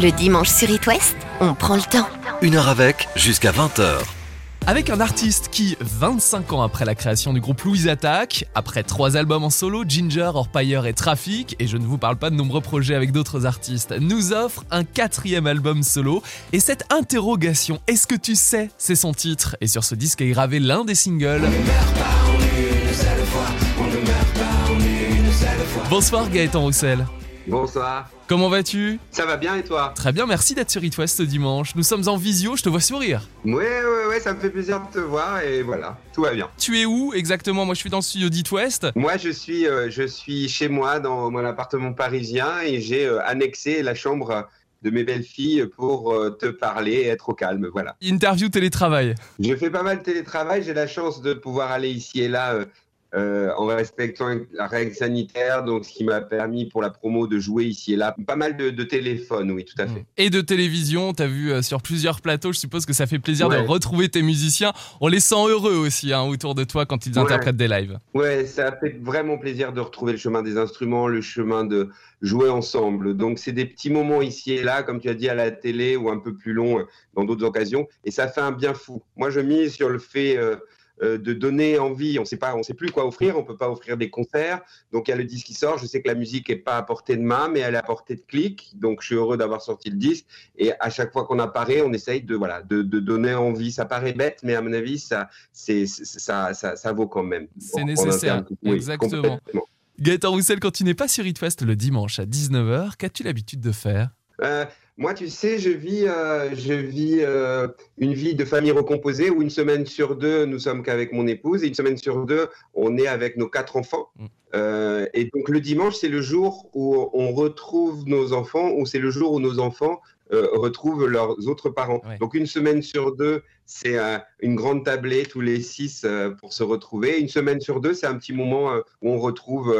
Le dimanche sur It West, on prend le temps. Une heure avec, jusqu'à 20h. Avec un artiste qui, 25 ans après la création du groupe Louise Attack, après trois albums en solo, Ginger, Orpire et Traffic, et je ne vous parle pas de nombreux projets avec d'autres artistes, nous offre un quatrième album solo. Et cette interrogation, est-ce que tu sais, c'est son titre. Et sur ce disque est gravé l'un des singles. Bonsoir Gaëtan Roussel. Bonsoir. Comment vas-tu? Ça va bien et toi? Très bien, merci d'être sur It West ce dimanche. Nous sommes en visio, je te vois sourire. Ouais, ouais, ouais, ça me fait plaisir de te voir et voilà, tout va bien. Tu es où exactement? Moi je suis dans le studio d'It West. Moi je suis, euh, je suis chez moi dans mon appartement parisien et j'ai euh, annexé la chambre de mes belles filles pour euh, te parler et être au calme, voilà. Interview télétravail. Je fais pas mal de télétravail, j'ai la chance de pouvoir aller ici et là euh, en respectant la règle sanitaire, donc ce qui m'a permis pour la promo de jouer ici et là. Pas mal de, de téléphones, oui, tout à fait. Et de télévision, tu as vu euh, sur plusieurs plateaux, je suppose que ça fait plaisir Ouais. de retrouver tes musiciens. On les sent heureux aussi hein, autour de toi quand ils Ouais. interprètent des lives. Ouais, ça fait vraiment plaisir de retrouver le chemin des instruments, le chemin de jouer ensemble. Donc c'est des petits moments ici et là, comme tu as dit à la télé, ou un peu plus longs euh, dans d'autres occasions, et ça fait un bien fou. Moi, je mise sur le fait euh, euh, de donner envie. On sait pas, on sait plus quoi offrir. On peut pas offrir des concerts. Donc il y a le disque qui sort. Je sais que la musique est pas à portée de main, mais elle est à portée de clic. Donc je suis heureux d'avoir sorti le disque. Et à chaque fois qu'on apparaît, on essaye de voilà de, de donner envie. Ça paraît bête, mais à mon avis, ça c'est ça, ça ça vaut quand même. C'est nécessaire, oui, exactement. Gaëtan Roussel, quand tu n'es pas sur It West le dimanche à 19h, qu'as-tu l'habitude de faire? Euh, moi, tu sais, je vis, euh, je vis euh, une vie de famille recomposée où une semaine sur deux, nous sommes qu'avec mon épouse et une semaine sur deux, on est avec nos quatre enfants. Mm. Euh, et donc le dimanche, c'est le jour où on retrouve nos enfants, ou c'est le jour où nos enfants retrouvent leurs autres parents. Ouais. Donc une semaine sur deux, c'est une grande tablée tous les six pour se retrouver. Une semaine sur deux, c'est un petit moment où on retrouve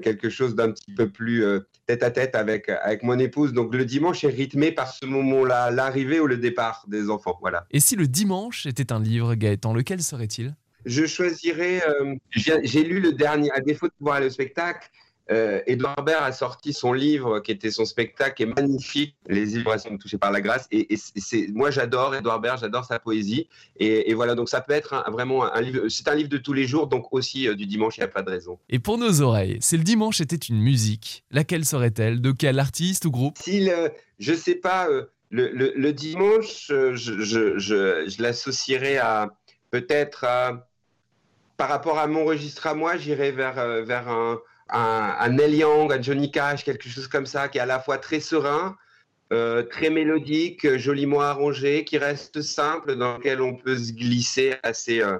quelque chose d'un petit peu plus euh, tête à tête avec, avec mon épouse. Donc le dimanche est rythmé par ce moment-là, l'arrivée ou le départ des enfants. Voilà. Et si le dimanche était un livre, Gaëtan, lequel serait-il? Je choisirais. euh, j'ai lu le dernier, à défaut de pouvoir aller au spectacle. Euh, Edouard Baird a sorti son livre qui était son spectacle, qui est magnifique. Les sont touchées par la grâce. Et, et c'est- c'est, moi, j'adore Edouard Baird, j'adore sa poésie. Et, et voilà, donc ça peut être un- vraiment un livre. C'est un livre de tous les jours, donc aussi euh, du dimanche, il n'y a pas de raison. Et pour nos oreilles, si le dimanche était une musique, laquelle serait-elle? De quel artiste ou groupe? Si le, je sais pas, euh, le, le- le dimanche, euh, je, je, je, je l'associerais à peut-être à- par rapport à mon registre à moi, j'irais vers, euh, vers un, un, un Neil Young, un Johnny Cash, quelque chose comme ça, qui est à la fois très serein, euh, très mélodique, joliment arrangé, qui reste simple, dans lequel on peut se glisser assez, euh,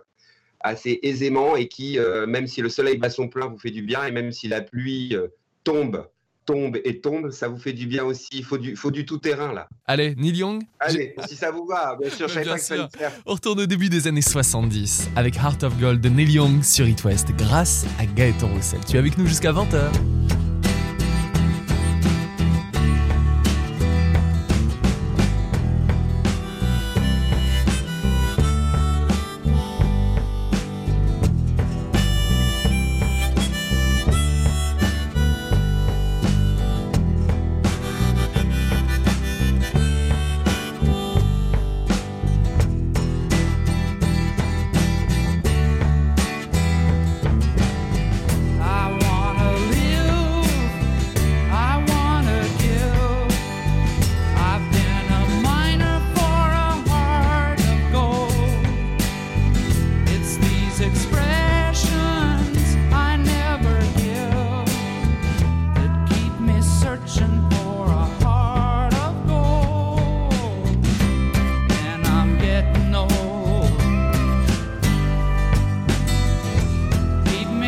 assez aisément et qui, euh, même si le soleil bat son plein, vous fait du bien, et même si la pluie tombe, tombe et tombe, ça vous fait du bien aussi. Il faut du, faut du tout-terrain, là. Allez, Neil Young Allez, si ça vous va, bien sûr, je savais pas que ça allait faire. On retourne au début des années 70 avec Heart of Gold de Neil Young sur It West grâce à Gaëtan Roussel. Tu es avec nous jusqu'à 20h.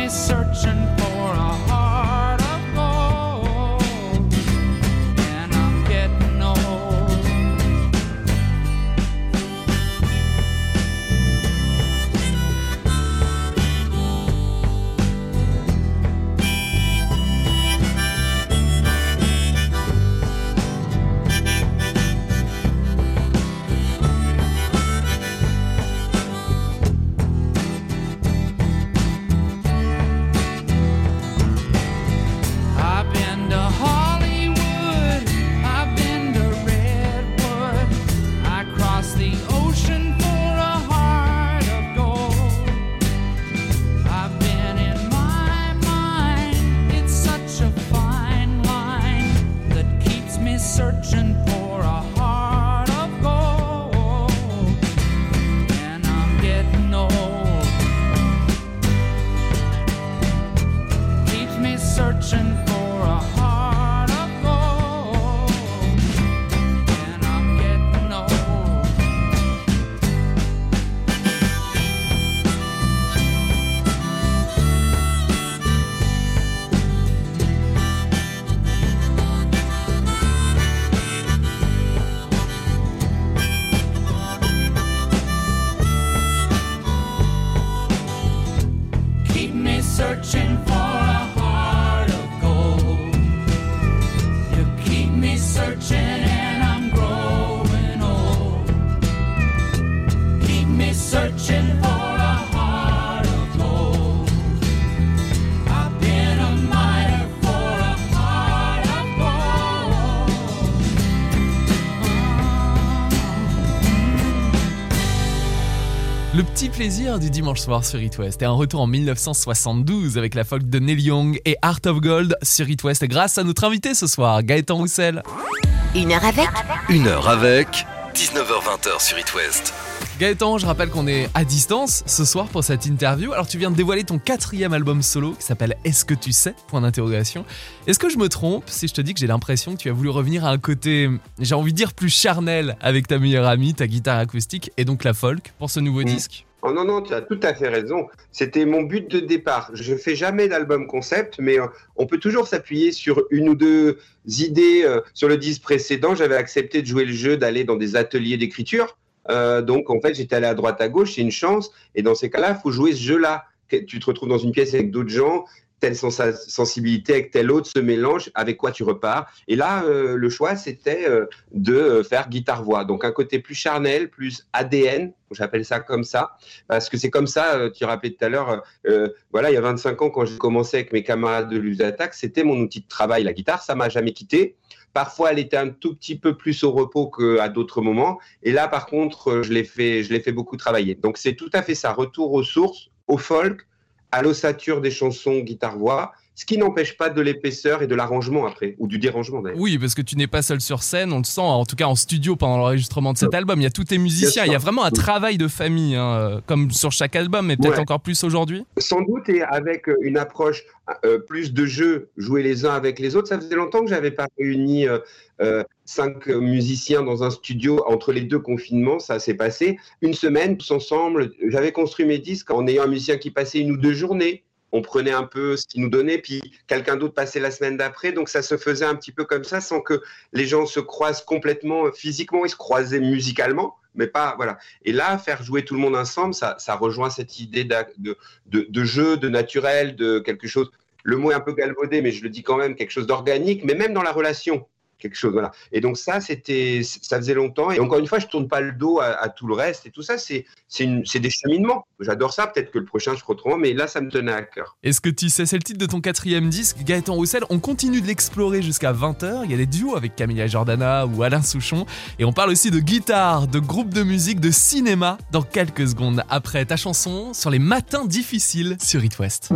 searching for plaisir du dimanche soir sur It West est un retour en 1972 avec la folk de Neil Young et Art of Gold sur It West grâce à notre invité ce soir, Gaëtan Roussel. Une heure avec Une heure avec 19h20 sur It West. Gaëtan, je rappelle qu'on est à distance ce soir pour cette interview. Alors tu viens de dévoiler ton quatrième album solo qui s'appelle Est-ce que tu sais? Point d'interrogation. Est-ce que je me trompe si je te dis que j'ai l'impression que tu as voulu revenir à un côté, j'ai envie de dire plus charnel avec ta meilleure amie, ta guitare acoustique et donc la folk pour ce nouveau Mm. disque? Oh non, non, tu as tout à fait raison. C'était mon but de départ. Je fais jamais d'album concept, mais euh, on peut toujours s'appuyer sur une ou deux idées. euh, sur le disque précédent, j'avais accepté de jouer le jeu, d'aller dans des ateliers d'écriture. Euh, donc, en fait, j'étais allé à droite, à gauche, c'est une chance. Et dans ces cas-là, il faut jouer ce jeu-là. Tu te retrouves dans une pièce avec d'autres gens, telle sensibilité avec telle autre se mélange, avec quoi tu repars. Et là, euh, le choix, c'était euh, de faire guitare-voix. Donc, un côté plus charnel, plus ADN, j'appelle ça comme ça, parce que c'est comme ça, euh, tu rappelais tout à l'heure, voilà, il y a 25 ans, quand j'ai commencé avec mes camarades de l'USATAC, c'était mon outil de travail, la guitare, ça m'a jamais quitté. Parfois, elle était un tout petit peu plus au repos qu'à d'autres moments. Et là, par contre, je l'ai fait, je l'ai fait beaucoup travailler. Donc, c'est tout à fait ça. Retour aux sources, au folk, à l'ossature des chansons guitare-voix, ce qui n'empêche pas de l'épaisseur et de l'arrangement après, ou du dérangement d'ailleurs. Oui, parce que tu n'es pas seul sur scène, on le sent, en tout cas en studio pendant l'enregistrement de cet album. Il y a tous tes musiciens, il y a vraiment un travail de famille, hein, euh, comme sur chaque album, mais peut-être Ouais. encore plus aujourd'hui. Sans doute, et avec euh, une approche euh, plus de jeu, jouer les uns avec les autres. Ça faisait longtemps que j'avais pas réuni euh, euh, cinq euh, musiciens dans un studio entre les deux confinements. Ça s'est passé une semaine tous ensemble. J'avais construit mes disques en ayant un musicien qui passait une ou deux journées. On prenait un peu ce qu'il nous donnait, puis quelqu'un d'autre passait la semaine d'après. Donc ça se faisait un petit peu comme ça, sans que les gens se croisent complètement euh, physiquement. Ils se croisaient musicalement, mais pas voilà. Et là, faire jouer tout le monde ensemble, ça, ça rejoint cette idée de, de, de jeu, de naturel, de quelque chose. Le mot est un peu galvaudé, mais je le dis quand même, quelque chose d'organique, mais même dans la relation, quelque chose. Voilà. Et donc ça, c'était, ça faisait longtemps. Et encore une fois, je tourne pas le dos à, tout le reste et tout ça, c'est, c'est, des cheminements. J'adore ça. Peut-être que le prochain, je autrement, mais là, ça me tenait à cœur. Est-ce que tu sais, c'est le titre de ton quatrième disque, Gaëtan Roussel. On continue de l'explorer jusqu'à 20h. Il y a des duos avec Camilla Jordana ou Alain Souchon. Et on parle aussi de guitare, de groupe de musique, de cinéma dans quelques secondes après ta chanson sur les matins difficiles sur It West.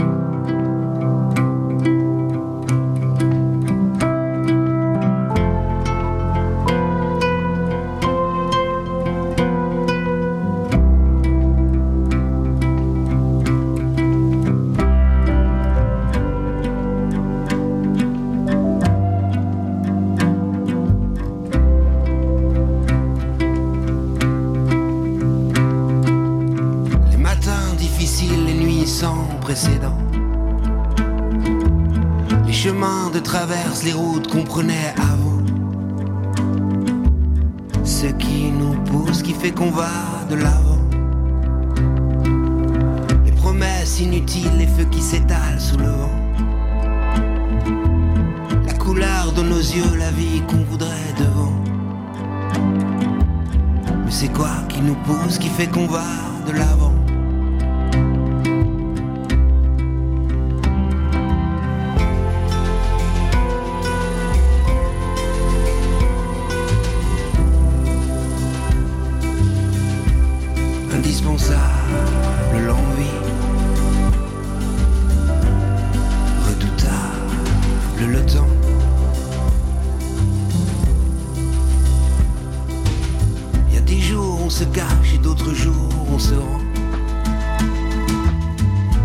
Se cache et d'autres jours on se rend.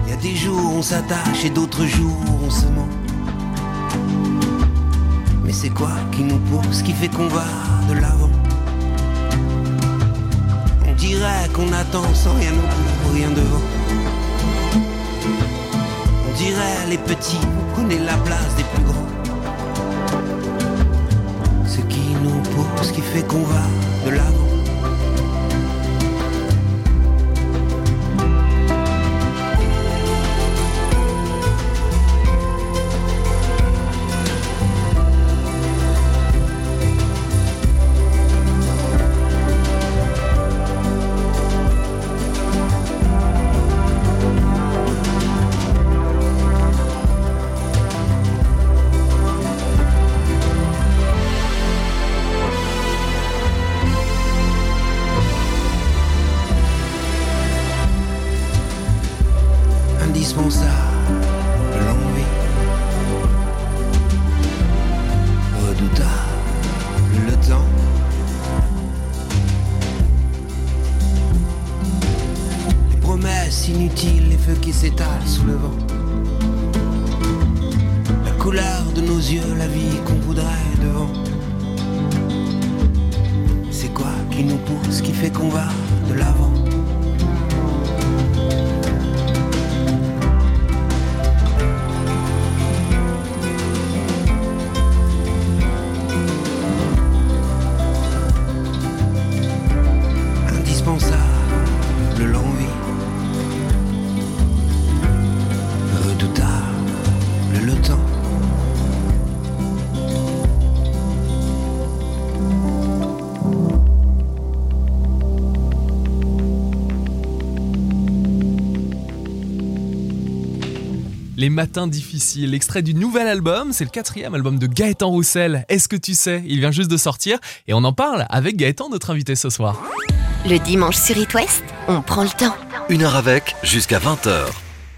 Il y a des jours on s'attache et d'autres jours on se ment. Mais c'est quoi qui nous pousse, qui fait qu'on va de l'avant? On dirait qu'on attend sans rien au bout, rien devant. On dirait les petits, on connaît la place des plus grands. Ce qui nous pousse, qui fait qu'on va de l'avant. Qui nous pousse, qui fait qu'on va de l'avant Les matins difficiles, extrait du nouvel album, c'est le quatrième album de Gaëtan Roussel. Est-ce que tu sais? Il vient juste de sortir et on en parle avec Gaëtan, notre invité ce soir. Le dimanche sur It West, on prend le temps. Une heure avec jusqu'à 20h.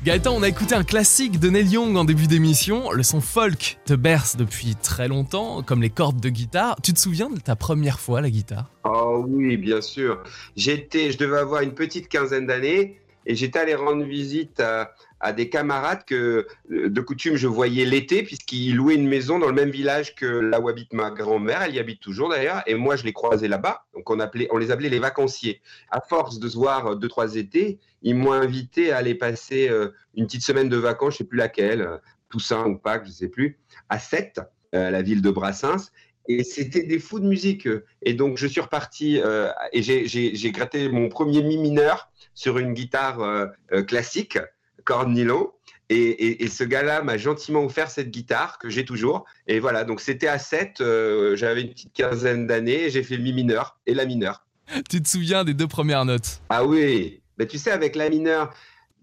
Gaëtan, on a écouté un classique de Neil Young en début d'émission. Le son folk te berce depuis très longtemps, comme les cordes de guitare. Tu te souviens de ta première fois à la guitare? Oh oui, bien sûr. J'étais, je devais avoir une petite quinzaine d'années et j'étais allé rendre visite à, à des camarades que euh, de coutume je voyais l'été puisqu'ils louaient une maison dans le même village que là où habite ma grand-mère. Elle y habite toujours d'ailleurs et moi je les croisais là-bas. Donc on appelait, on les appelait les vacanciers. À force de se voir euh, deux trois étés, ils m'ont invité à aller passer euh, une petite semaine de vacances, je sais plus laquelle, Toussaint ou Pâques, je sais plus, à Sète, la ville de Brassens. Et c'était des fous de musique. Et donc, je suis reparti et j'ai- gratté mon premier mi mineur sur une guitare classique, corde nylon. Et, et- et ce gars-là m'a gentiment offert cette guitare que j'ai toujours. Et voilà, donc c'était à 7, j'avais une petite quinzaine d'années, j'ai fait le mi mineur et la mineure. Tu te souviens des deux premières notes? Ah oui, bah, tu sais, avec la mineure,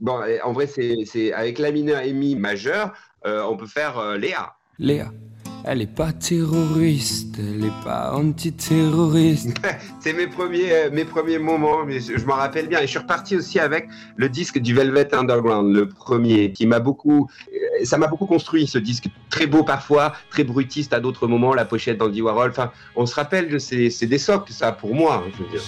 bon, eh, en vrai, c'est c'est- avec la mineure et mi majeur, euh, on peut faire euh, Léa. Léa, elle est pas terroriste, elle est pas antiterroriste. C'est mes premiers, euh, mes premiers moments, mais je, je m'en rappelle bien. Et je suis reparti aussi avec le disque du Velvet Underground, le premier, qui m'a beaucoup, euh, ça m'a beaucoup construit ce disque, très beau parfois, très brutiste à d'autres moments, la pochette d'Andy Warhol. Enfin, on se rappelle de ces, c'est des socles, ça, pour moi. hein, je veux dire.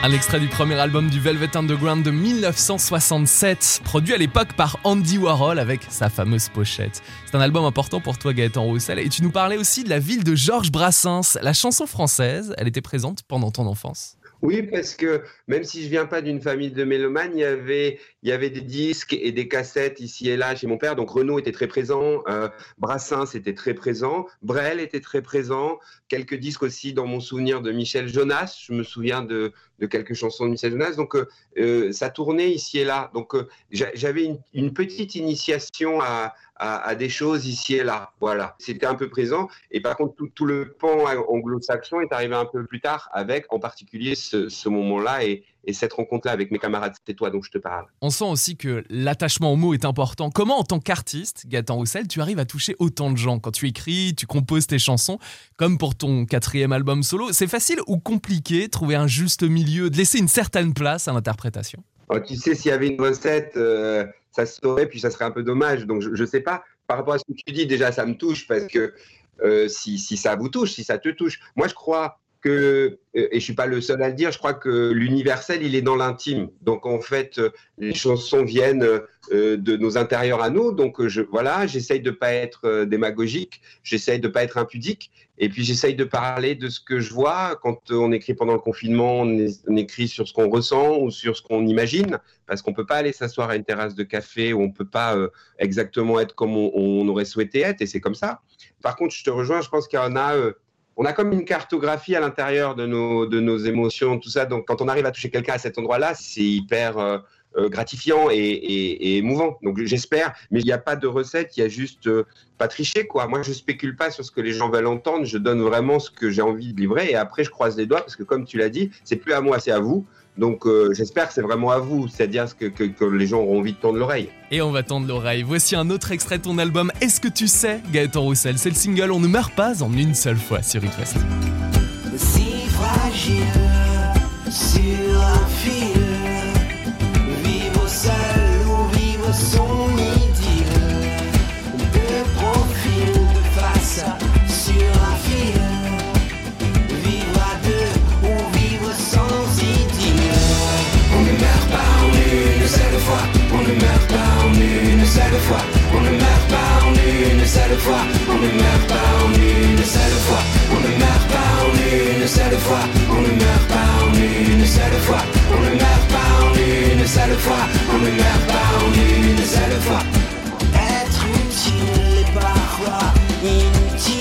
Un extrait du premier album du Velvet Underground de 1967, produit à l'époque par Andy Warhol avec sa fameuse pochette. C'est un album important pour toi Gaëtan Roussel et tu nous parlais aussi de la ville de Georges Brassens. La chanson française, elle était présente pendant ton enfance Oui, parce que même si je viens pas d'une famille de mélomanes, il y avait, il y avait des disques et des cassettes ici et là chez mon père. Donc Renaud était très présent, euh, Brassens était très présent, Brel était très présent, quelques disques aussi dans mon souvenir de Michel Jonas. Je me souviens de, de quelques chansons de Michel Jonas. Donc euh, euh, ça tournait ici et là. Donc euh, j'a- j'avais une, une petite initiation à, à, à des choses ici et là. Voilà, c'était un peu présent. Et par contre, tout, tout le pan anglo-saxon est arrivé un peu plus tard, avec en particulier ce, ce moment-là et, et cette rencontre-là avec mes camarades. C'est toi dont je te parle. On sent aussi que l'attachement au mot est important. Comment, en tant qu'artiste, Gaëtan Roussel, tu arrives à toucher autant de gens? Quand tu écris, tu composes tes chansons, comme pour ton quatrième album solo C'est facile ou compliqué de trouver un juste milieu, de laisser une certaine place à l'interprétation? Alors, tu sais, s'il y avait une recette, euh, ça se saurait, puis ça serait un peu dommage. Donc, je ne sais pas. Par rapport à ce que tu dis, déjà, ça me touche parce que euh, si, si ça vous touche, si ça te touche, moi, je crois que, euh, et je suis pas le seul à le dire, je crois que l'universel, il est dans l'intime. Donc en fait, euh, les chansons viennent euh, de nos intérieurs à nous. Donc je, voilà, j'essaye de pas être démagogique, j'essaye de pas être impudique, et puis j'essaye de parler de ce que je vois quand on écrit pendant le confinement, on, écrit sur ce qu'on ressent ou sur ce qu'on imagine, parce qu'on peut pas aller s'asseoir à une terrasse de café où on peut pas exactement être comme on, aurait souhaité être, et c'est comme ça. Par contre, je te rejoins, je pense qu'il y en a. on a comme une cartographie à l'intérieur de nos, de nos émotions, tout ça. Donc, quand on arrive à toucher quelqu'un à cet endroit-là, c'est hyper euh, gratifiant et, et- et émouvant. Donc, j'espère, mais il n'y a pas de recette, il y a juste euh, pas tricher, quoi. Moi, je spécule pas sur ce que les gens veulent entendre, je donne vraiment ce que j'ai envie de livrer et après, je croise les doigts parce que, comme tu l'as dit, c'est plus à moi, c'est à vous. Donc, euh, j'espère que c'est vraiment à vous, c'est-à-dire que, que, que les gens auront envie de tendre l'oreille. Et on va tendre l'oreille. Voici un autre extrait de ton album Est-ce que tu sais, Gaëtan Roussel C'est le single On ne meurt pas en une seule fois sur It West. si fragile On ne meurt pas en une seule fois. On ne meurt pas en une seule fois. On ne meurt pas en une seule fois. On ne meurt pas en une seule fois. On ne meurt pas en une seule fois. On ne meurt pas en une seule fois. Être utile parfois inutile.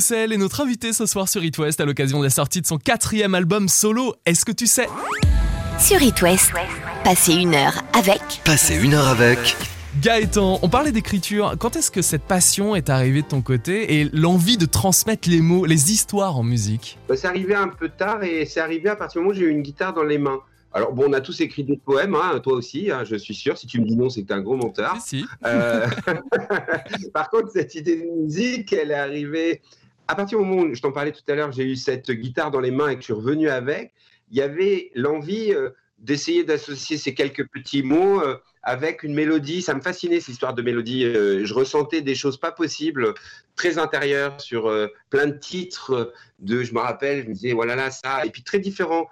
Roussel est notre invité ce soir sur It West à l'occasion de la sortie de son quatrième album solo. Est-ce que tu sais? Sur It West, passez une heure avec Passez une heure avec Gaëtan, on parlait d'écriture. Quand est-ce que cette passion est arrivée de ton côté et l'envie de transmettre les mots, les histoires en musique? Bah, c'est arrivé un peu tard et c'est arrivé à partir du moment où j'ai eu une guitare dans les mains. Alors bon, on a tous écrit des poèmes, hein, toi aussi, hein, je suis sûr. Si tu me dis non, c'est que t'es un gros menteur. Si, si. Euh, Par contre, cette idée de musique, elle est arrivée à partir du moment où je t'en parlais tout à l'heure, j'ai eu cette guitare dans les mains et que je suis revenu avec. Il y avait l'envie euh, d'essayer d'associer ces quelques petits mots euh, avec une mélodie. Ça me fascinait cette histoire de mélodie. Euh, je ressentais des choses pas possibles, très intérieures sur plein de titres. De, je me rappelle, je me disais voilà là ça, et puis très différent.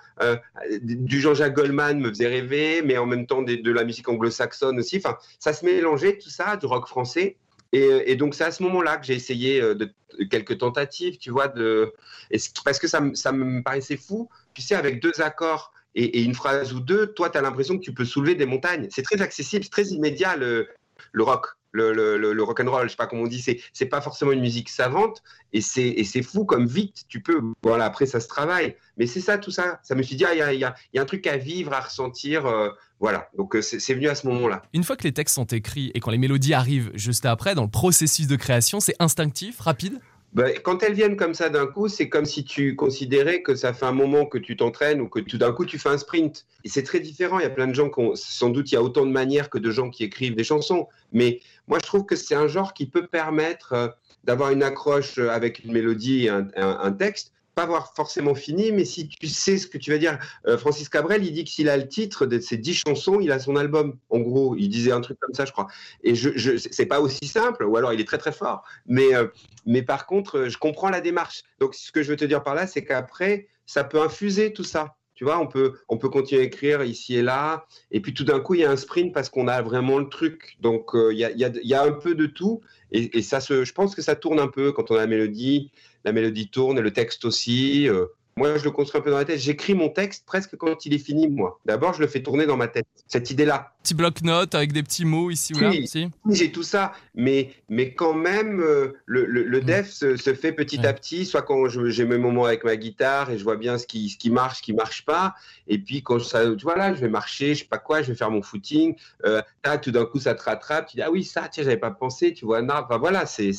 Du Jean-Jacques Goldman me faisait rêver, mais en même temps de la musique anglo-saxonne aussi. Enfin, ça se mélangeait tout ça, du rock français. Et, et donc c'est à ce moment-là que j'ai essayé euh, de, quelques tentatives, tu vois, de, et parce que ça, me- paraissait fou. Tu sais, avec deux accords et, une phrase ou deux, toi, tu l'impression que tu peux soulever des montagnes. C'est très accessible, c'est très immédiat. Le, le rock, le, le, le, le rock and roll, je sais pas comment on dit, c'est c'est pas forcément une musique savante et c'est et c'est fou comme vite tu peux. Voilà, après ça se travaille, mais c'est ça tout ça. Ça me suis dit ah il y a, y, a, y a un truc à vivre, à ressentir, euh, voilà. Donc euh, c'est venu à ce moment-là. Une fois que les textes sont écrits et quand les mélodies arrivent juste après, dans le processus de création, c'est instinctif, rapide? Ben, quand elles viennent comme ça d'un coup, c'est comme si tu considérais que ça fait un moment que tu t'entraînes ou que tout d'un coup tu fais un sprint. Et c'est très différent. Il y a plein de gens qui ont, sans doute, il y a autant de manières que de gens qui écrivent des chansons. Mais moi, je trouve que c'est un genre qui peut permettre euh, d'avoir une accroche euh, avec une mélodie et un, un- un texte. Pas avoir forcément fini, mais si tu sais ce que tu vas dire, Euh, Francis Cabrel, il dit que s'il a le titre de ses dix chansons, il a son album. En gros, il disait un truc comme ça, je crois. Et je, je c'est pas aussi simple, ou alors il est très très fort. Mais euh, mais par contre, je comprends la démarche. Donc, ce que je veux te dire par là, c'est qu'après, ça peut infuser tout ça. Tu vois, on peut, on peut continuer à écrire ici et là. Et puis tout d'un coup, il y a un sprint parce qu'on a vraiment le truc. Donc, euh, il y, a, y, a, un peu de tout. Et, et ça se, je pense que ça tourne un peu quand on a la mélodie. La mélodie tourne et le texte aussi. Euh, moi, je le construis un peu dans la tête. J'écris mon texte presque quand il est fini, moi. D'abord, je le fais tourner dans ma tête. Cette idée-là. Petit bloc-notes avec des petits mots ici ou là Oui. si J'ai tout ça, mais, mais quand même, euh, le, le, le Mm. def se, se fait petit Ouais. à petit, soit quand j'ai mes moments avec ma guitare et je vois bien ce qui, ce qui marche, ce qui marche pas, et puis quand ça, tu vois là, je vais marcher, je sais pas quoi, je vais faire mon footing, euh, tout d'un coup ça te rattrape, tu dis ah oui ça, tiens j'avais pas pensé, tu vois Enfin, voilà, c'est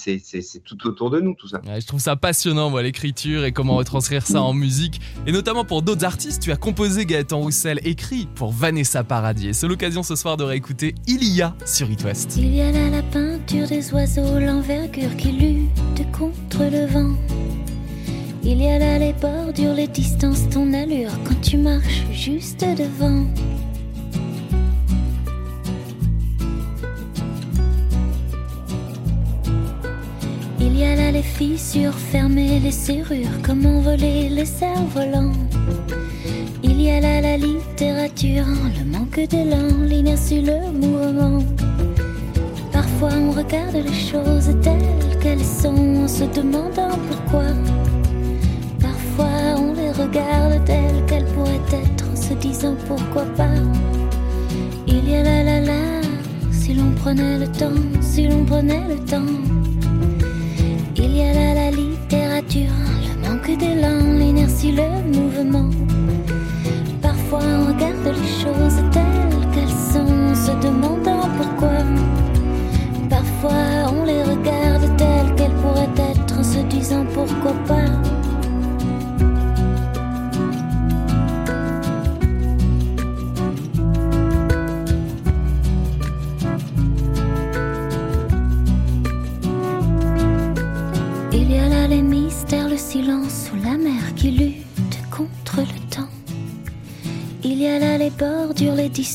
tout autour de nous tout ça. Ouais, je trouve ça passionnant, moi, l'écriture et comment retranscrire ça en musique. Et notamment pour d'autres artistes, tu as composé Gaëtan Roussel, écrit pour Vanessa Paradis. Et c'est l'occasion ce soir de réécouter Il y a sur It West. Il y a là la peinture des oiseaux, l'envergure qui lutte contre le vent. Il y a là les bordures, les distances, ton allure quand tu marches juste devant. Y a là les fissures fermées, les serrures, comment voler les cerfs-volants. Il y a là la littérature, le manque d'élan, l'inertie, le mouvement. Parfois on regarde les choses telles qu'elles sont en se demandant pourquoi. Parfois on les regarde telles qu'elles pourraient être en se disant pourquoi pas. Il y a la la la, si l'on prenait le temps, si l'on prenait le temps. Là la littérature, le manque d'élan, l'inertie, le mouvement. Parfois on regarde les choses telles qu'elles sont se demandant pourquoi. Parfois on les regarde telles qu'elles pourraient être se disant pourquoi pas.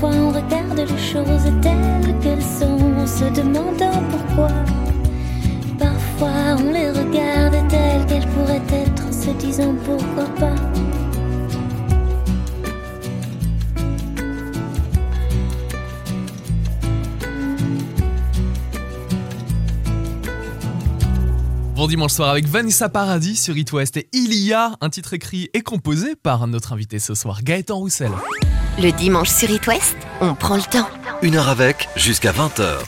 Parfois on regarde les choses telles qu'elles sont en se demandant pourquoi. Parfois on les regarde telles qu'elles pourraient être en se disant pourquoi pas. Bon dimanche soir avec Vanessa Paradis sur It West. Et Il y a un titre écrit et composé par notre invité ce soir, Gaëtan Roussel. Le dimanche sur It West, on prend le temps. Une heure avec, jusqu'à 20h.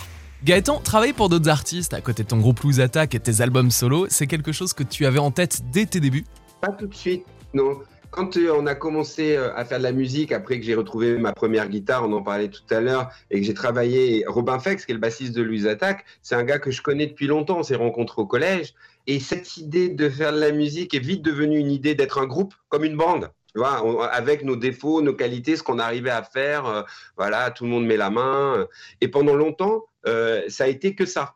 Gaëtan, travailler pour d'autres artistes à côté de ton groupe Loose Attack et tes albums solo, c'est quelque chose que tu avais en tête dès tes débuts? Pas tout de suite, non. Quand euh, on a commencé euh, à faire de la musique, après que j'ai retrouvé ma première guitare, on en parlait tout à l'heure, et que j'ai travaillé, Robin Fex, qui est le bassiste de Louise Attack, c'est un gars que je connais depuis longtemps, on s'est rencontrés au collège, et cette idée de faire de la musique est vite devenue une idée d'être un groupe, comme une bande. Avec nos défauts, nos qualités, ce qu'on arrivait à faire, euh, voilà, tout le monde met la main. euh, et pendant longtemps, euh, ça a été que ça.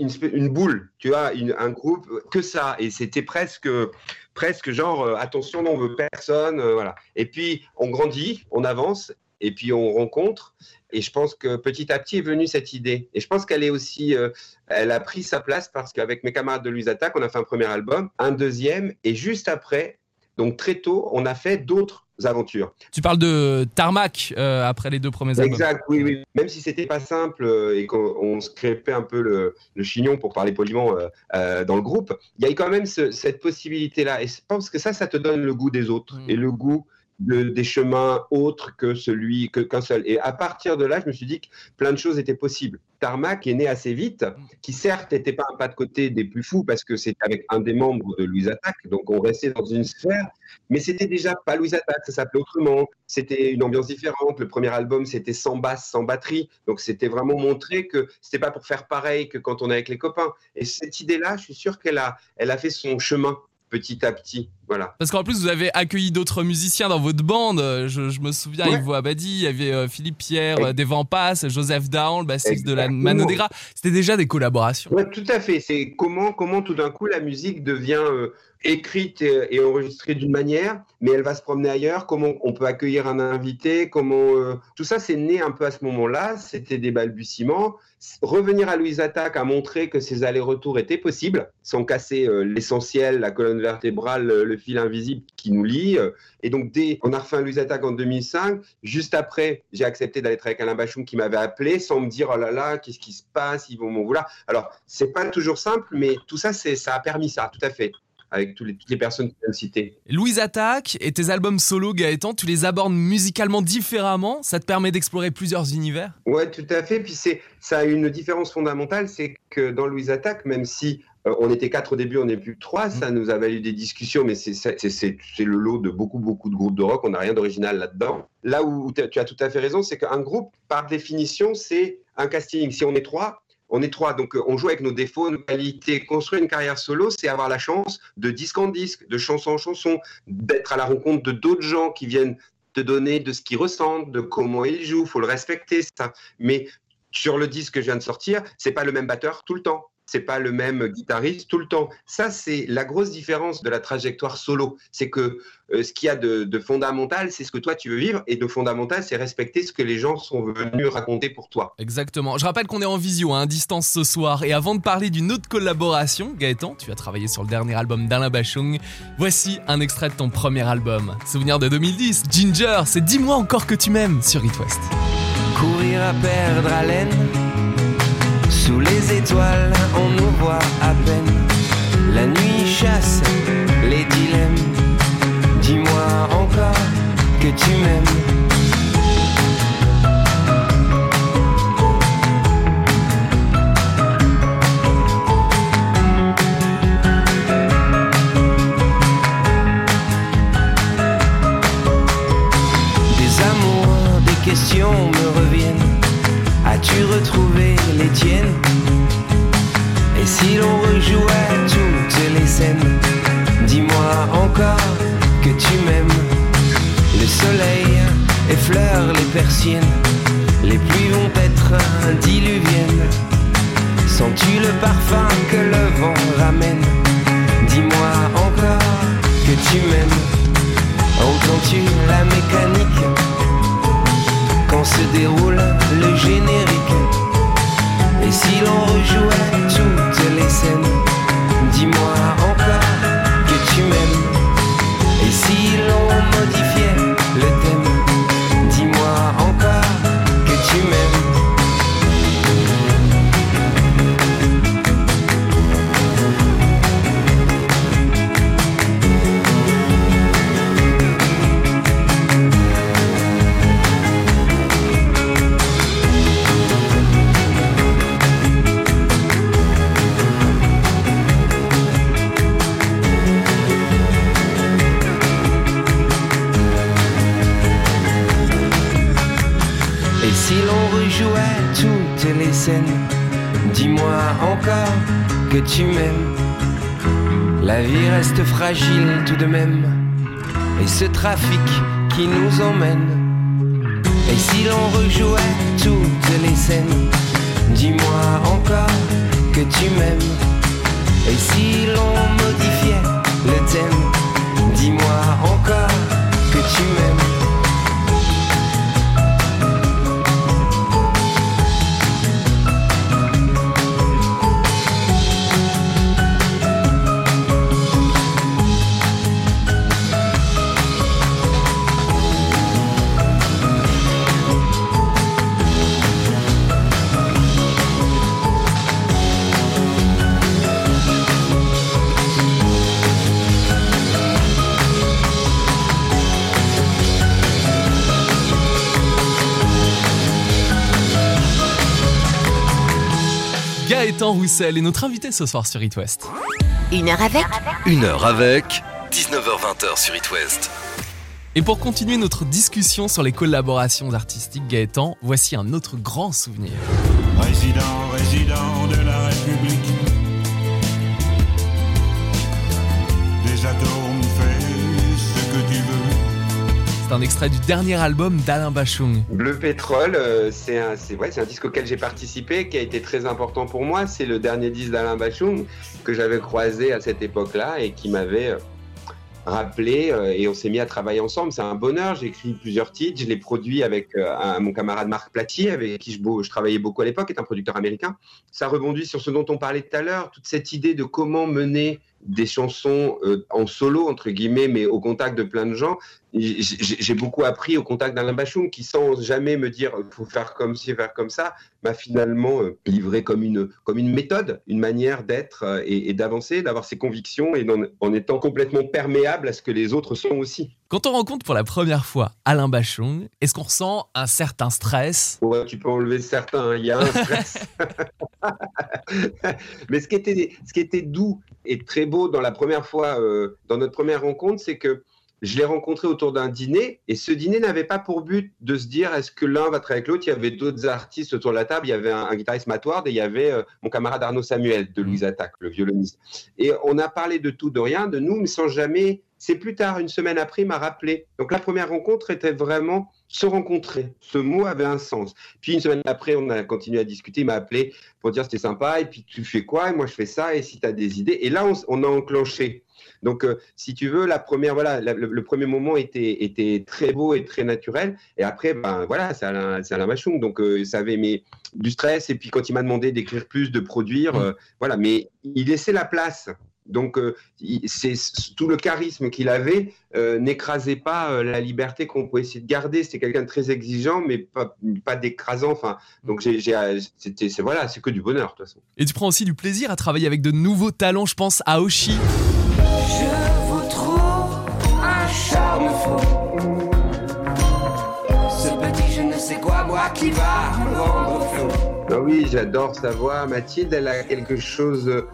Une, boule, tu vois, un groupe, que ça. Et c'était presque, presque genre, attention, on veut personne, voilà. Et puis, on grandit, on avance, et puis on rencontre. Et je pense que petit à petit est venue cette idée. Et je pense qu'elle est aussi, elle a pris sa place parce qu'avec mes camarades de Louise Attaque, on a fait un premier album, un deuxième, et juste après, donc très tôt, on a fait d'autres aventures. Tu parles de Tarmac euh, après les deux premiers albums. Exact, oui, oui. Même si c'était pas simple euh, et qu'on on se crêpait un peu le, le chignon pour parler poliment euh, dans le groupe, il y a eu quand même ce- cette possibilité-là. Et je pense que ça, ça te donne le goût des autres Mm. et le goût de, des chemins autres que celui que- qu'un seul. Et à partir de là, je me suis dit que plein de choses étaient possibles. Tarmac est né assez vite, qui certes n'était pas un pas de côté des plus fous parce que c'était avec un des membres de Louise Attaque, donc on restait dans une sphère, mais c'était déjà pas Louise Attaque, ça s'appelait autrement. C'était une ambiance différente. Le premier album, c'était sans basse, sans batterie, donc c'était vraiment montrer que c'était pas pour faire pareil que quand on est avec les copains. Et cette idée-là, je suis sûr qu'elle a, elle a fait son chemin petit à petit. Voilà. Parce qu'en plus, vous avez accueilli d'autres musiciens dans votre bande. Je, je me souviens, Ouais. Ivo Abadi, il y avait euh, Philippe Pierre, euh, des Pass, Joseph Down, le bassiste de la. Manodera. C'était déjà des collaborations. Ouais, tout à fait. C'est comment, comment tout d'un coup la musique devient euh, écrite et, et enregistrée d'une manière, mais elle va se promener ailleurs. Comment on peut accueillir un invité? Comment euh, tout ça, c'est né un peu à ce moment-là. C'était des balbutiements. Revenir à Louise Attaque a montré que ces allers-retours étaient possibles, sans casser l'essentiel, la colonne vertébrale, le, le fil invisible qui nous lie. Et donc, dès on a refait un Louise Attaque en 2005, juste après, j'ai accepté d'aller travailler avec Alain Bachung qui m'avait appelé sans me dire oh là là, qu'est-ce qui se passe, ils vont m'en vouloir. Alors, c'est pas toujours simple, mais tout ça, c'est, ça a permis ça, tout à fait, avec les, toutes les personnes que tu viens de citer. Louise Attaque et tes albums solo, Gaëtan, tu les abordes musicalement différemment? Ça te permet d'explorer plusieurs univers? Ouais, tout à fait. Puis c'est, ça a une différence fondamentale, c'est que dans Louise Attaque, même si euh, on était quatre au début, on n'est plus trois, ça nous a valu des discussions, mais c'est, le lot de beaucoup, beaucoup de groupes de rock, on n'a rien d'original là-dedans. Là où tu as tout à fait raison, c'est qu'un groupe, par définition, c'est un casting. Si on est trois, on est trois, donc on joue avec nos défauts, nos qualités. Construire une carrière solo, c'est avoir la chance de disque en disque, de chanson en chanson, d'être à la rencontre de d'autres gens qui viennent te donner de ce qu'ils ressentent, de comment ils jouent. faut le respecter, ça. Mais sur le disque que je viens de sortir, c'est pas le même batteur tout le temps. C'est pas le même guitariste tout le temps. Ça, c'est la grosse différence de la trajectoire solo. C'est que euh, ce qu'il y a de, de fondamental, c'est ce que toi tu veux vivre, et de fondamental, c'est respecter ce que les gens sont venus raconter pour toi. Exactement. Je rappelle qu'on est en visio, hein, à distance ce soir. Et avant de parler d'une autre collaboration, Gaëtan, tu as travaillé sur le dernier album d'Alain Bachung. Voici un extrait de ton premier album. Souvenir de 2010, Ginger, c'est Dis-moi encore que tu m'aimes sur It West. Courir à perdre haleine Sous les étoiles, on nous voit à peine. La nuit chasse toutes les scènes, dis-moi encore que tu m'aimes. La vie reste fragile tout de même, et ce trafic qui nous emmène. Et si l'on rejouait toutes les scènes, dis-moi encore que tu m'aimes. Et si l'on modifiait le thème, dis-moi encore que tu m'aimes. Gaëtan Roussel est notre invité ce soir sur It West. Une heure avec Une heure avec 19h20 sur It West. Et pour continuer notre discussion sur les collaborations artistiques, Gaëtan, voici un autre grand souvenir. Résident, résident de la République. Un extrait du dernier album d'Alain Bachung. Bleu Pétrole, euh, c'est un, disque auquel j'ai participé, qui a été très important pour moi. C'est le dernier disque d'Alain Bachung que j'avais croisé à cette époque-là et qui m'avait euh, rappelé euh, et on s'est mis à travailler ensemble. C'est un bonheur. J'ai écrit plusieurs titres, je les produis avec mon camarade Marc Platier, avec qui je, je travaillais beaucoup à l'époque, est un producteur américain. Ça rebondit sur ce dont on parlait tout à l'heure, toute cette idée de comment mener des chansons euh, en solo, entre guillemets, mais au contact de plein de gens. J'ai beaucoup appris au contact d'Alain Bachung, qui sans jamais me dire euh, faut faire comme ci, faire comme ça, m'a finalement euh, livré comme une, comme une méthode, une manière d'être euh, et, et d'avancer, d'avoir ses convictions et d'en- en étant complètement perméable à ce que les autres sont aussi. Quand on rencontre pour la première fois Alain Bachung, est-ce qu'on ressent un certain stress? Ouais, tu peux enlever certains, hein, il y a un stress. Mais ce qui, était, ce qui était doux et très beau dans la première fois, euh, dans notre première rencontre, c'est que je l'ai rencontré autour d'un dîner et ce dîner n'avait pas pour but de se dire est-ce que l'un va travailler avec l'autre? Il y avait d'autres artistes autour de la table. Il y avait un, un guitariste Matt Ward et il y avait euh, mon camarade Arnaud Samuel de Louise Attaque, le violoniste. Et on a parlé de tout, de rien, de nous, mais sans jamais. C'est plus tard, une semaine après, il m'a rappelé. Donc la première rencontre était vraiment se rencontrer. Ce mot avait un sens. Puis une semaine après, on a continué à discuter. Il m'a appelé pour dire c'était sympa. Et puis tu fais quoi? Et moi je fais ça. Et si tu as des idées? Et là, on, a enclenché. Donc, euh, si tu veux, la première, voilà, la- le, le premier moment était, était très beau et très naturel. Et après, ben voilà, c'est Alain, Alain Machung. Donc, euh, ça avait mis du stress. Et puis, quand il m'a demandé d'écrire plus, de produire, euh, voilà. Mais il laissait la place. Donc, euh, c'est tout le charisme qu'il avait euh, n'écrasait pas euh, la liberté qu'on pouvait essayer de garder. C'était quelqu'un de très exigeant, mais pas, pas d'écrasant. Enfin, donc c'était, c'est voilà, c'est que du bonheur de toute façon. Et tu prends aussi du plaisir à travailler avec de nouveaux talents, je pense à Oshi. Je vous trouve un charme fou. Ce petit je ne sais quoi, moi qui va me rendre fou. Ah oui, j'adore sa voix. Mathilde, elle a quelque chose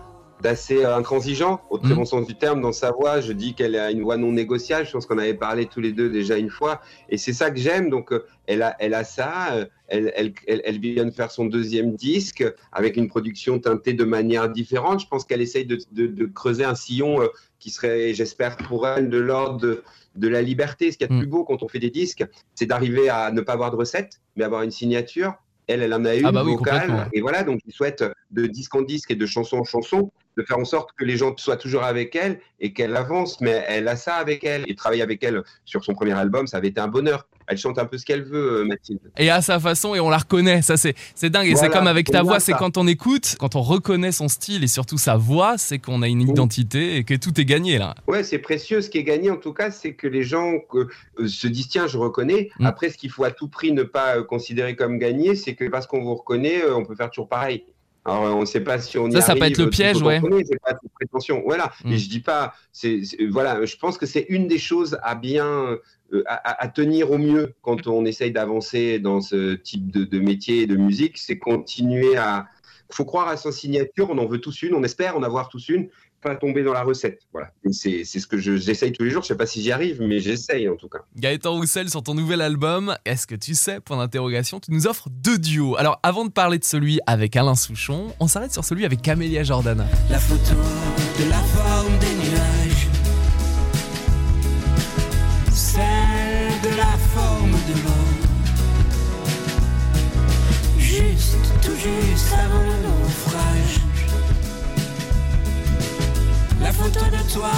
d'assez intransigeant, au très Mhm. bon sens du terme, dans sa voix. Je dis qu'elle a une voix non négociable. Je pense qu'on avait parlé tous les deux déjà une fois. Et c'est ça que j'aime. Donc, euh, elle a, elle a ça. euh, Elle, elle, elle, elle vient de faire son deuxième disque avec une production teintée de manière différente. Je pense qu'elle essaye de, de- de creuser un sillon euh, qui serait, j'espère, pour elle, de l'ordre de, de la liberté. Ce qu'il y a de Mhm. plus beau quand on fait des disques, c'est d'arriver à ne pas avoir de recette, mais avoir une signature. Elle, elle en a une Ah bah oui, vocale. Et voilà, donc je souhaite de disque en disque et de chanson en chanson de faire en sorte que les gens soient toujours avec elle et qu'elle avance. Mais elle a ça avec elle. Et travailler avec elle sur son premier album, ça avait été un bonheur. Elle chante un peu ce qu'elle veut, euh, Mathilde. Et à sa façon, et on la reconnaît. Ça, c'est c'est dingue. Et c'est comme avec ta voix, c'est quand on écoute, quand on reconnaît son style et surtout sa voix, c'est qu'on a une identité et que tout est gagné là. Ouais, c'est précieux. Ce qui est gagné, en tout cas, c'est que les gens que, euh, se disent tiens, je reconnais. Mm. Après, ce qu'il faut à tout prix ne pas euh, considérer comme gagné, c'est que parce qu'on vous reconnaît, euh, on peut faire toujours pareil. Alors, on ne sait pas si on y Ça, ça peut être le piège, ouais. C'est pas toute prétention. Voilà. Mm. Et je dis pas. C'est voilà. Je pense que c'est une des choses à bien euh, à, à- à tenir au mieux quand on essaye d'avancer dans ce type de, de métier et de musique, c'est continuer à. Faut croire à sa signature. On en veut tous une. On espère en avoir tous une pas tomber dans la recette. Voilà. C'est c'est ce que je- j'essaye tous les jours. Je sais pas si j'y arrive, mais j'essaye en tout cas. Gaëtan Roussel, sur ton nouvel album, est-ce que tu sais, point d'interrogation, tu nous offres deux duos. Alors, avant de parler de celui avec Alain Souchon, on s'arrête sur celui avec Camélia Jordana. La photo de la forme des nuages. Celle de la forme de l'eau. Juste, tout juste avant photo de toi,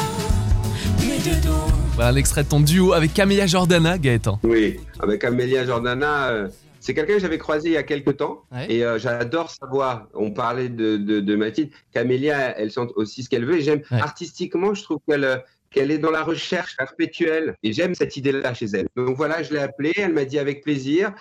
mais de dos. Voilà l'extrait de ton duo avec Camélia Jordana, Gaëtan. Oui, avec Amélia Jordana, euh, c'est quelqu'un que j'avais croisé il y a quelques temps Ouais. et euh, j'adore sa voix. On parlait de, de, de Mathilde. Camélia, elle chante aussi ce qu'elle veut et j'aime Ouais. artistiquement, je trouve qu'elle euh, qu'elle est dans la recherche perpétuelle. Et j'aime cette idée-là chez elle. Donc voilà, je l'ai appelée, elle m'a dit avec plaisir.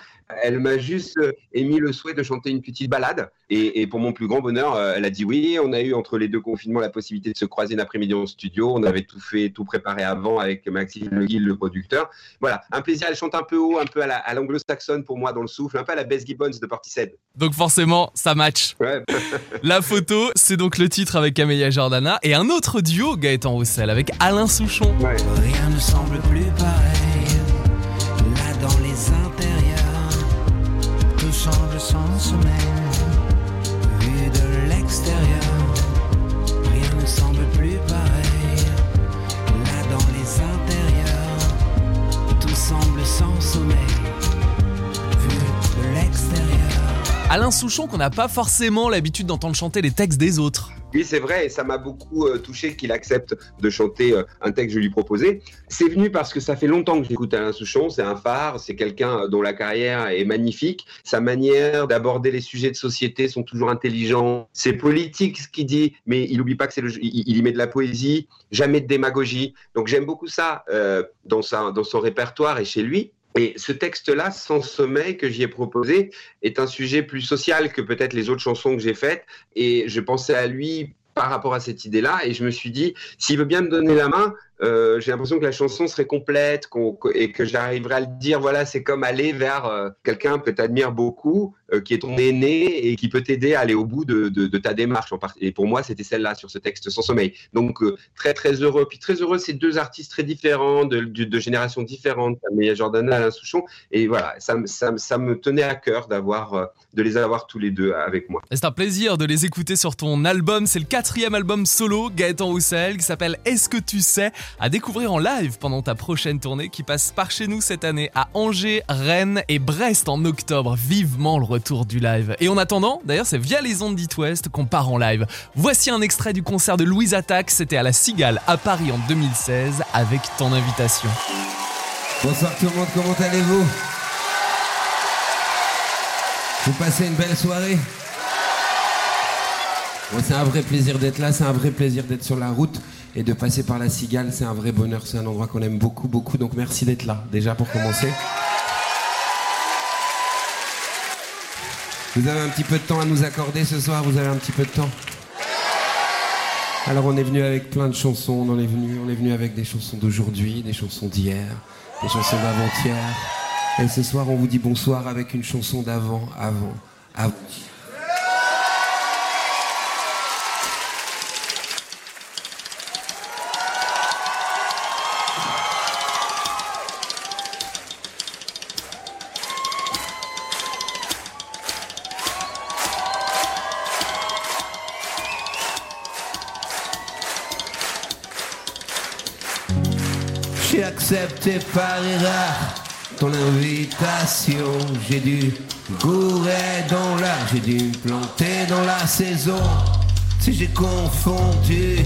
Elle m'a juste euh, émis le souhait de chanter une petite balade. Et, et pour mon plus grand bonheur, euh, elle a dit oui. On a eu entre les deux confinements la possibilité de se croiser un après-midi en studio. On avait tout fait, tout préparé avant avec Maxime Le Guil, le producteur. Voilà, un plaisir. Elle chante un peu haut, un peu à la- à l'anglo-saxonne pour moi dans le souffle, un peu à la Bess Gibbons de Portishead. Donc forcément, ça match. Ouais. La photo, c'est donc le titre avec Camélia Jordana et un autre duo Gaëtan Roussel avec Alain Souchon. Ouais. Rien ne semble plus pareil. Là dans les intérieurs, tout semble sans sommeil. Vu de l'extérieur, rien ne semble plus pareil. Alain Souchon qu'on n'a pas forcément l'habitude d'entendre chanter les textes des autres. Oui, c'est vrai, et ça m'a beaucoup euh, touché qu'il accepte de chanter euh, un texte que je lui proposais. C'est venu parce que ça fait longtemps que j'écoute Alain Souchon, c'est un phare, c'est quelqu'un dont la carrière est magnifique. Sa manière d'aborder les sujets de société sont toujours intelligents. C'est politique ce qu'il dit, mais il n'oublie pas que c'est il y met de la poésie, jamais de démagogie. Donc j'aime beaucoup ça euh, dans, sa, dans son répertoire et chez lui. Et ce texte-là, Sans sommeil, que j'y ai proposé, est un sujet plus social que peut-être les autres chansons que j'ai faites. Et je pensais à lui par rapport à cette idée-là. Et je me suis dit, s'il veut bien me donner la main, euh, j'ai l'impression que la chanson serait complète et que j'arriverais à le dire. Voilà, c'est comme aller vers euh, quelqu'un que tu admires beaucoup, euh, qui est ton aîné et qui peut t'aider à aller au bout de, ta démarche. Et pour moi, c'était celle-là sur ce texte Sans sommeil. Donc, très, très heureux. Puis très heureux, c'est deux artistes très différents, de, générations différentes. Camélia Jordana, Alain Souchon. Et voilà, ça, me- tenait à cœur de les avoir tous les deux avec moi. Et C'est un plaisir de les écouter sur ton album. C'est le quatrième album solo Gaëtan Roussel qui s'appelle Est-ce que tu sais? À découvrir en live pendant ta prochaine tournée qui passe par chez nous cette année à Angers, Rennes et Brest en octobre. Vivement le retour du live. Et en attendant, d'ailleurs, c'est via les ondes d'It West qu'on part en live. Voici un extrait du concert de Louise Attaque. C'était à la Cigale à Paris en 2016 avec ton invitation. Bonsoir tout le monde, comment allez-vous? Vous passez une belle soirée? C'est un vrai plaisir d'être là, c'est un vrai plaisir d'être sur la route et de passer par la Cigale, c'est un vrai bonheur, c'est un endroit qu'on aime beaucoup, beaucoup, donc merci d'être là, déjà pour commencer. Vous avez un petit peu de temps à nous accorder ce soir, vous avez un petit peu de temps? Alors on est venu avec plein de chansons, on est venu, on est venu avec des chansons d'aujourd'hui, des chansons d'hier, des chansons d'avant-hier. Et ce soir on vous dit bonsoir avec une chanson d'avant, avant, avant. Accepté par erreur ton invitation. J'ai dû gourer dans l'art, j'ai dû planter dans la saison. Si j'ai confondu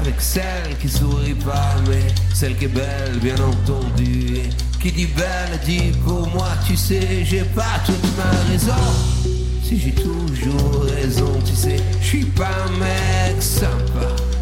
avec celle qui sourit pas, mais celle qui est belle, bien entendu. Et qui dit belle dit pour moi, tu sais, j'ai pas toute ma raison. Si j'ai toujours raison, tu sais, je suis pas un mec sympa.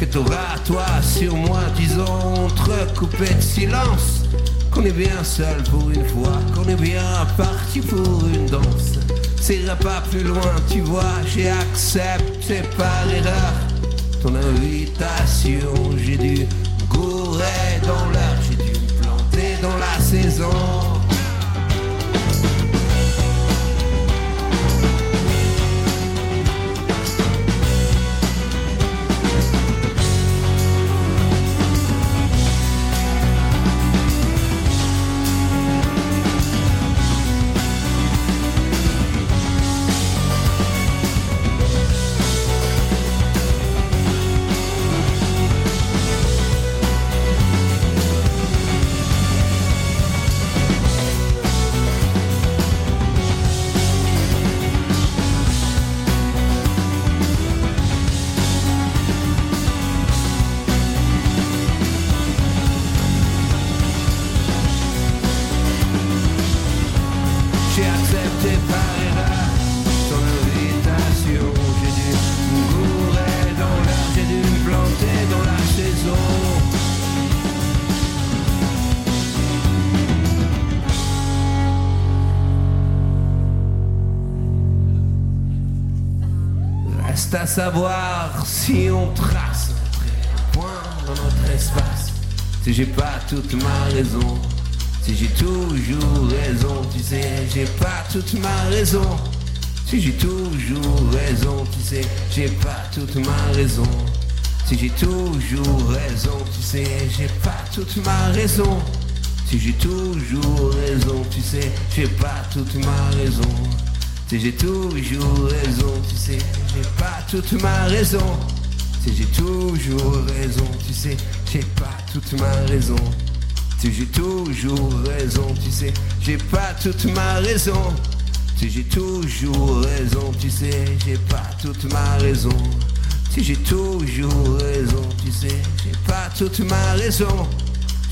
Que t'auras toi sur moi, disons, entrecoupé de silence. Qu'on est bien seul pour une fois, qu'on est bien parti pour une danse. Ça ira pas plus loin, tu vois, j'ai accepté par erreur ton invitation. J'ai dû savoir si on trace un point dans notre espace. Si j'ai pas toute ma raison, si j'ai toujours raison, tu sais, j'ai pas toute ma raison. Si j'ai toujours raison, tu sais, j'ai pas toute ma raison. Si j'ai toujours raison, tu sais, j'ai pas toute ma raison. Si j'ai toujours raison, tu sais, j'ai pas toute ma raison. Si j'ai toujours raison, tu sais, j'ai pas toute ma raison. Si j'ai toujours raison, tu sais, j'ai pas toute ma raison. Si j'ai toujours raison, tu sais, j'ai pas toute ma raison. Si j'ai toujours raison, tu sais, j'ai pas toute ma raison. Si j'ai toujours raison, tu sais, j'ai pas toute ma raison.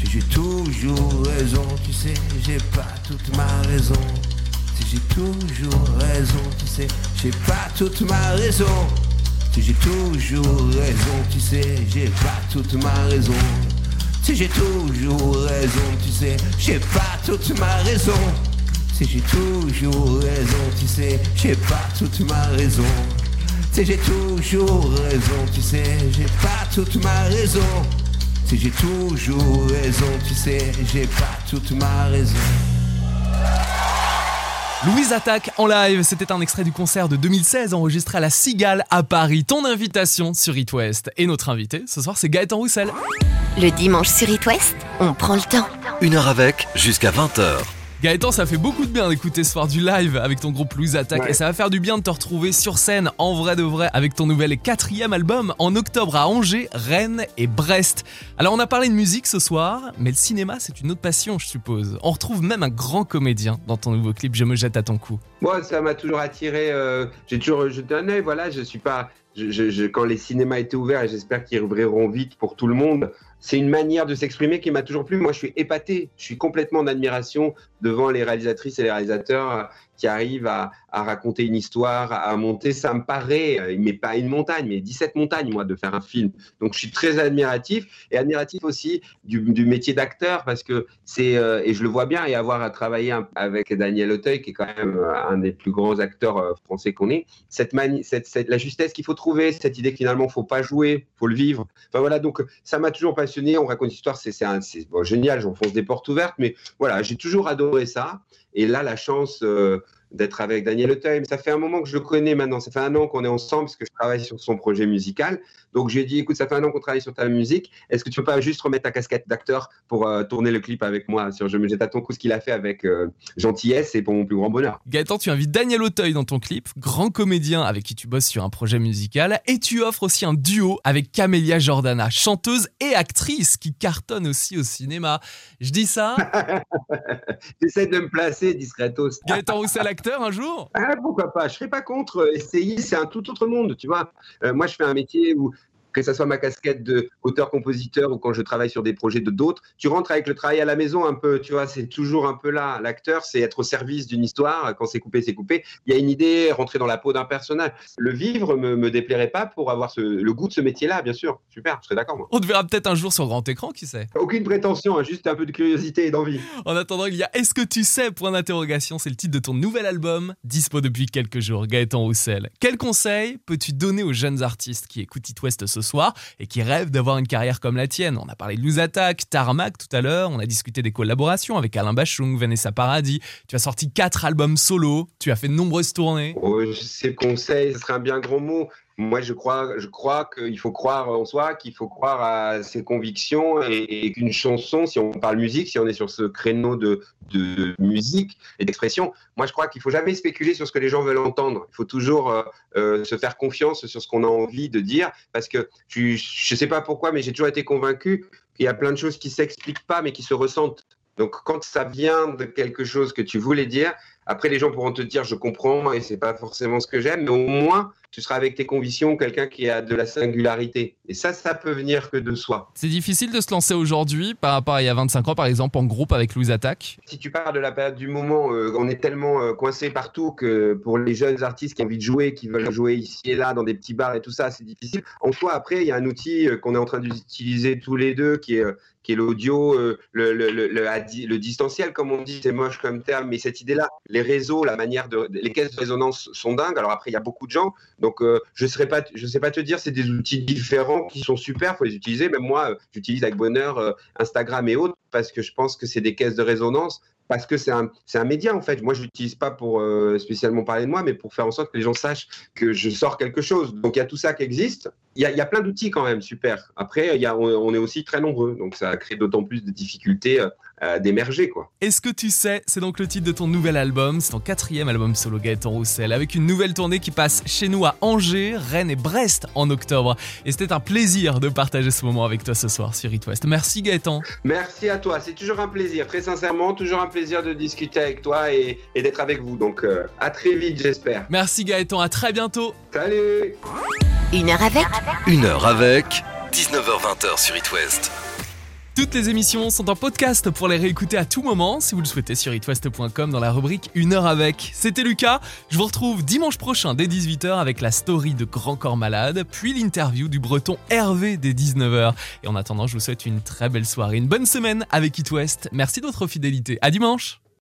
Si j'ai toujours raison, tu sais, j'ai pas toute ma raison. Si j'ai toujours raison, tu sais, j'ai pas toute ma raison. Si j'ai toujours raison, tu sais, j'ai pas toute ma raison. Si j'ai toujours raison, tu sais, j'ai pas toute ma raison. Si j'ai toujours raison, tu sais, j'ai pas toute ma raison. Si j'ai toujours raison, tu sais, j'ai pas toute ma raison. Si j'ai toujours raison, tu sais, j'ai pas toute ma raison. Louise Attaque en live, c'était un extrait du concert de 2016 enregistré à la Cigale à Paris. Ton invitation sur It West. Et notre invité ce soir, c'est Gaëtan Roussel. Le dimanche sur It West, on prend le temps. Une heure avec, jusqu'à 20h. Gaëtan, ça fait beaucoup de bien d'écouter ce soir du live avec ton groupe Louise Attaque Ouais. et ça va faire du bien de te retrouver sur scène en vrai de vrai avec ton nouvel et quatrième album en octobre à Angers, Rennes et Brest. Alors on a parlé de musique ce soir, mais le cinéma c'est une autre passion je suppose. On retrouve même un grand comédien dans ton nouveau clip Je me jette à ton cou. Moi, ça m'a toujours attiré. euh, j'ai toujours jeté un œil. Voilà, je suis pas. Je, je- je- quand les cinémas étaient ouverts, et j'espère qu'ils rouvriront vite pour tout le monde, c'est une manière de s'exprimer qui m'a toujours plu. Moi, je suis épaté. Je suis complètement en admiration devant les réalisatrices et les réalisateurs euh, qui arrivent à, raconter une histoire, à monter. Ça me paraît, euh, mais pas une montagne, mais 17 montagnes, moi, de faire un film. Donc, je suis très admiratif et admiratif aussi du, métier d'acteur parce que c'est, euh, et je le vois bien, et avoir à travailler avec Daniel Auteuil, qui est quand même un des plus grands acteurs français qu'on ait, cette, la justesse qu'il faut trouver, cette idée que finalement, faut pas jouer, faut le vivre. Enfin voilà, donc ça m'a toujours passionné. On raconte une histoire, c'est génial, j'enfonce des portes ouvertes, mais voilà, j'ai toujours adoré ça. Et là, la chance euh, d'être avec Daniel Auteuil, ça fait un moment que je le connais maintenant. Ça fait un an qu'on est ensemble parce que je travaille sur son projet musical. Donc j'ai dit, écoute, ça fait un an qu'on travaille sur ta musique. Est-ce que tu peux pas juste remettre ta casquette d'acteur pour euh, tourner le clip avec moi sur Je me jette à ton cou, ce qu'il a fait avec euh, gentillesse et pour mon plus grand bonheur. Gaëtan, tu invites Daniel Auteuil dans ton clip, grand comédien avec qui tu bosses sur un projet musical, et tu offres aussi un duo avec Camélia Jordana, chanteuse et actrice qui cartonne aussi au cinéma. Je dis ça, J'essaie de me placer discretos. Gaëtan Roussel acteur un jour? Ah, pourquoi pas? Je serais pas contre. euh, Essayer, c'est un tout autre monde, tu vois. Euh, moi, je fais un métier où, que ça soit ma casquette de auteur-compositeur ou quand je travaille sur des projets de d'autres, tu rentres avec le travail à la maison un peu, tu vois. C'est toujours un peu là. L'acteur, c'est être au service d'une histoire. Quand c'est coupé, c'est coupé. Il y a une idée, rentrer dans la peau d'un personnage. Le vivre me, me déplairait pas pour avoir ce- le goût de ce métier-là, bien sûr. Super, je serais d'accord, moi. On te verra peut-être un jour sur grand écran, qui sait Aucune prétention, hein, juste un peu de curiosité et d'envie. En attendant, il y a Est-ce que tu sais? Point d'interrogation, c'est le titre de ton nouvel album, dispo depuis quelques jours, Gaëtan Roussel. Quel conseil peux-tu donner aux jeunes artistes qui écoutent It West ce soir et qui rêvent d'avoir une carrière comme la tienne On a parlé de Lose Attack, Tarmac tout à l'heure, on a discuté des collaborations avec Alain Bachung, Vanessa Paradis, tu as sorti quatre albums solo, tu as fait de nombreuses tournées. Oh, ces conseils, ce serait un bien grand mot. Moi, je crois, je crois qu'il faut croire en soi, qu'il faut croire à ses convictions et, qu'une chanson, si on parle musique, si on est sur ce créneau de, de musique et d'expression, moi, je crois qu'il faut jamais spéculer sur ce que les gens veulent entendre. Il faut toujours euh, euh, se faire confiance sur ce qu'on a envie de dire parce que je, je sais pas pourquoi, mais j'ai toujours été convaincu qu'il y a plein de choses qui s'expliquent pas, mais qui se ressentent. Donc, quand ça vient de quelque chose que tu voulais dire, après, les gens pourront te dire, je comprends et c'est pas forcément ce que j'aime, mais au moins, tu seras avec tes convictions quelqu'un qui a de la singularité. Et ça, ça peut venir que de soi. C'est difficile de se lancer aujourd'hui par rapport à il y a 25 ans, par exemple, en groupe avec Louise Attack. Si tu parles de la période du moment, euh, on est tellement euh, coincé partout que pour les jeunes artistes qui ont envie de jouer, qui veulent jouer ici et là dans des petits bars et tout ça, c'est difficile. En soi, après, il y a un outil euh, qu'on est en train d'utiliser tous les deux qui est, qui est l'audio, euh, le, le distanciel, comme on dit, c'est moche comme terme, mais cette idée-là, les réseaux, la manière de, les caisses de résonance sont dingues. Alors après, il y a beaucoup de gens. Donc, euh, je ne sais pas te dire, c'est des outils différents qui sont super, faut les utiliser. Même moi, j'utilise avec bonheur euh, Instagram et autres parce que je pense que c'est des caisses de résonance parce que c'est un, un média en fait. Moi, je l'utilise pas pour euh, spécialement parler de moi, mais pour faire en sorte que les gens sachent que je sors quelque chose. Donc, il y a tout ça qui existe. Il y a, y a plein d'outils quand même, super. Après, y a, on, on est aussi très nombreux, donc ça crée d'autant plus de difficultés euh, euh, d'émerger, quoi. Est-ce que tu sais, c'est donc le titre de ton nouvel album, c'est ton quatrième album solo Gaëtan Roussel, avec une nouvelle tournée qui passe chez nous à Angers, Rennes et Brest en octobre. Et c'était un plaisir de partager ce moment avec toi ce soir sur It West. Merci Gaëtan. Merci à toi, c'est toujours un plaisir, très sincèrement, toujours un plaisir de discuter avec toi et, et d'être avec vous. Donc, euh, à très vite, j'espère. Merci Gaëtan, à très bientôt. Salut Une heure avec Une heure avec 19h20 sur It West. Toutes les émissions sont en podcast pour les réécouter à tout moment si vous le souhaitez sur itwest.com dans la rubrique Une heure avec. C'était Lucas, je vous retrouve dimanche prochain dès 18h avec la story de Grand Corps Malade, puis l'interview du breton Hervé dès 19h. Et en attendant, je vous souhaite une très belle soirée, une bonne semaine avec It West. Merci de votre fidélité. À dimanche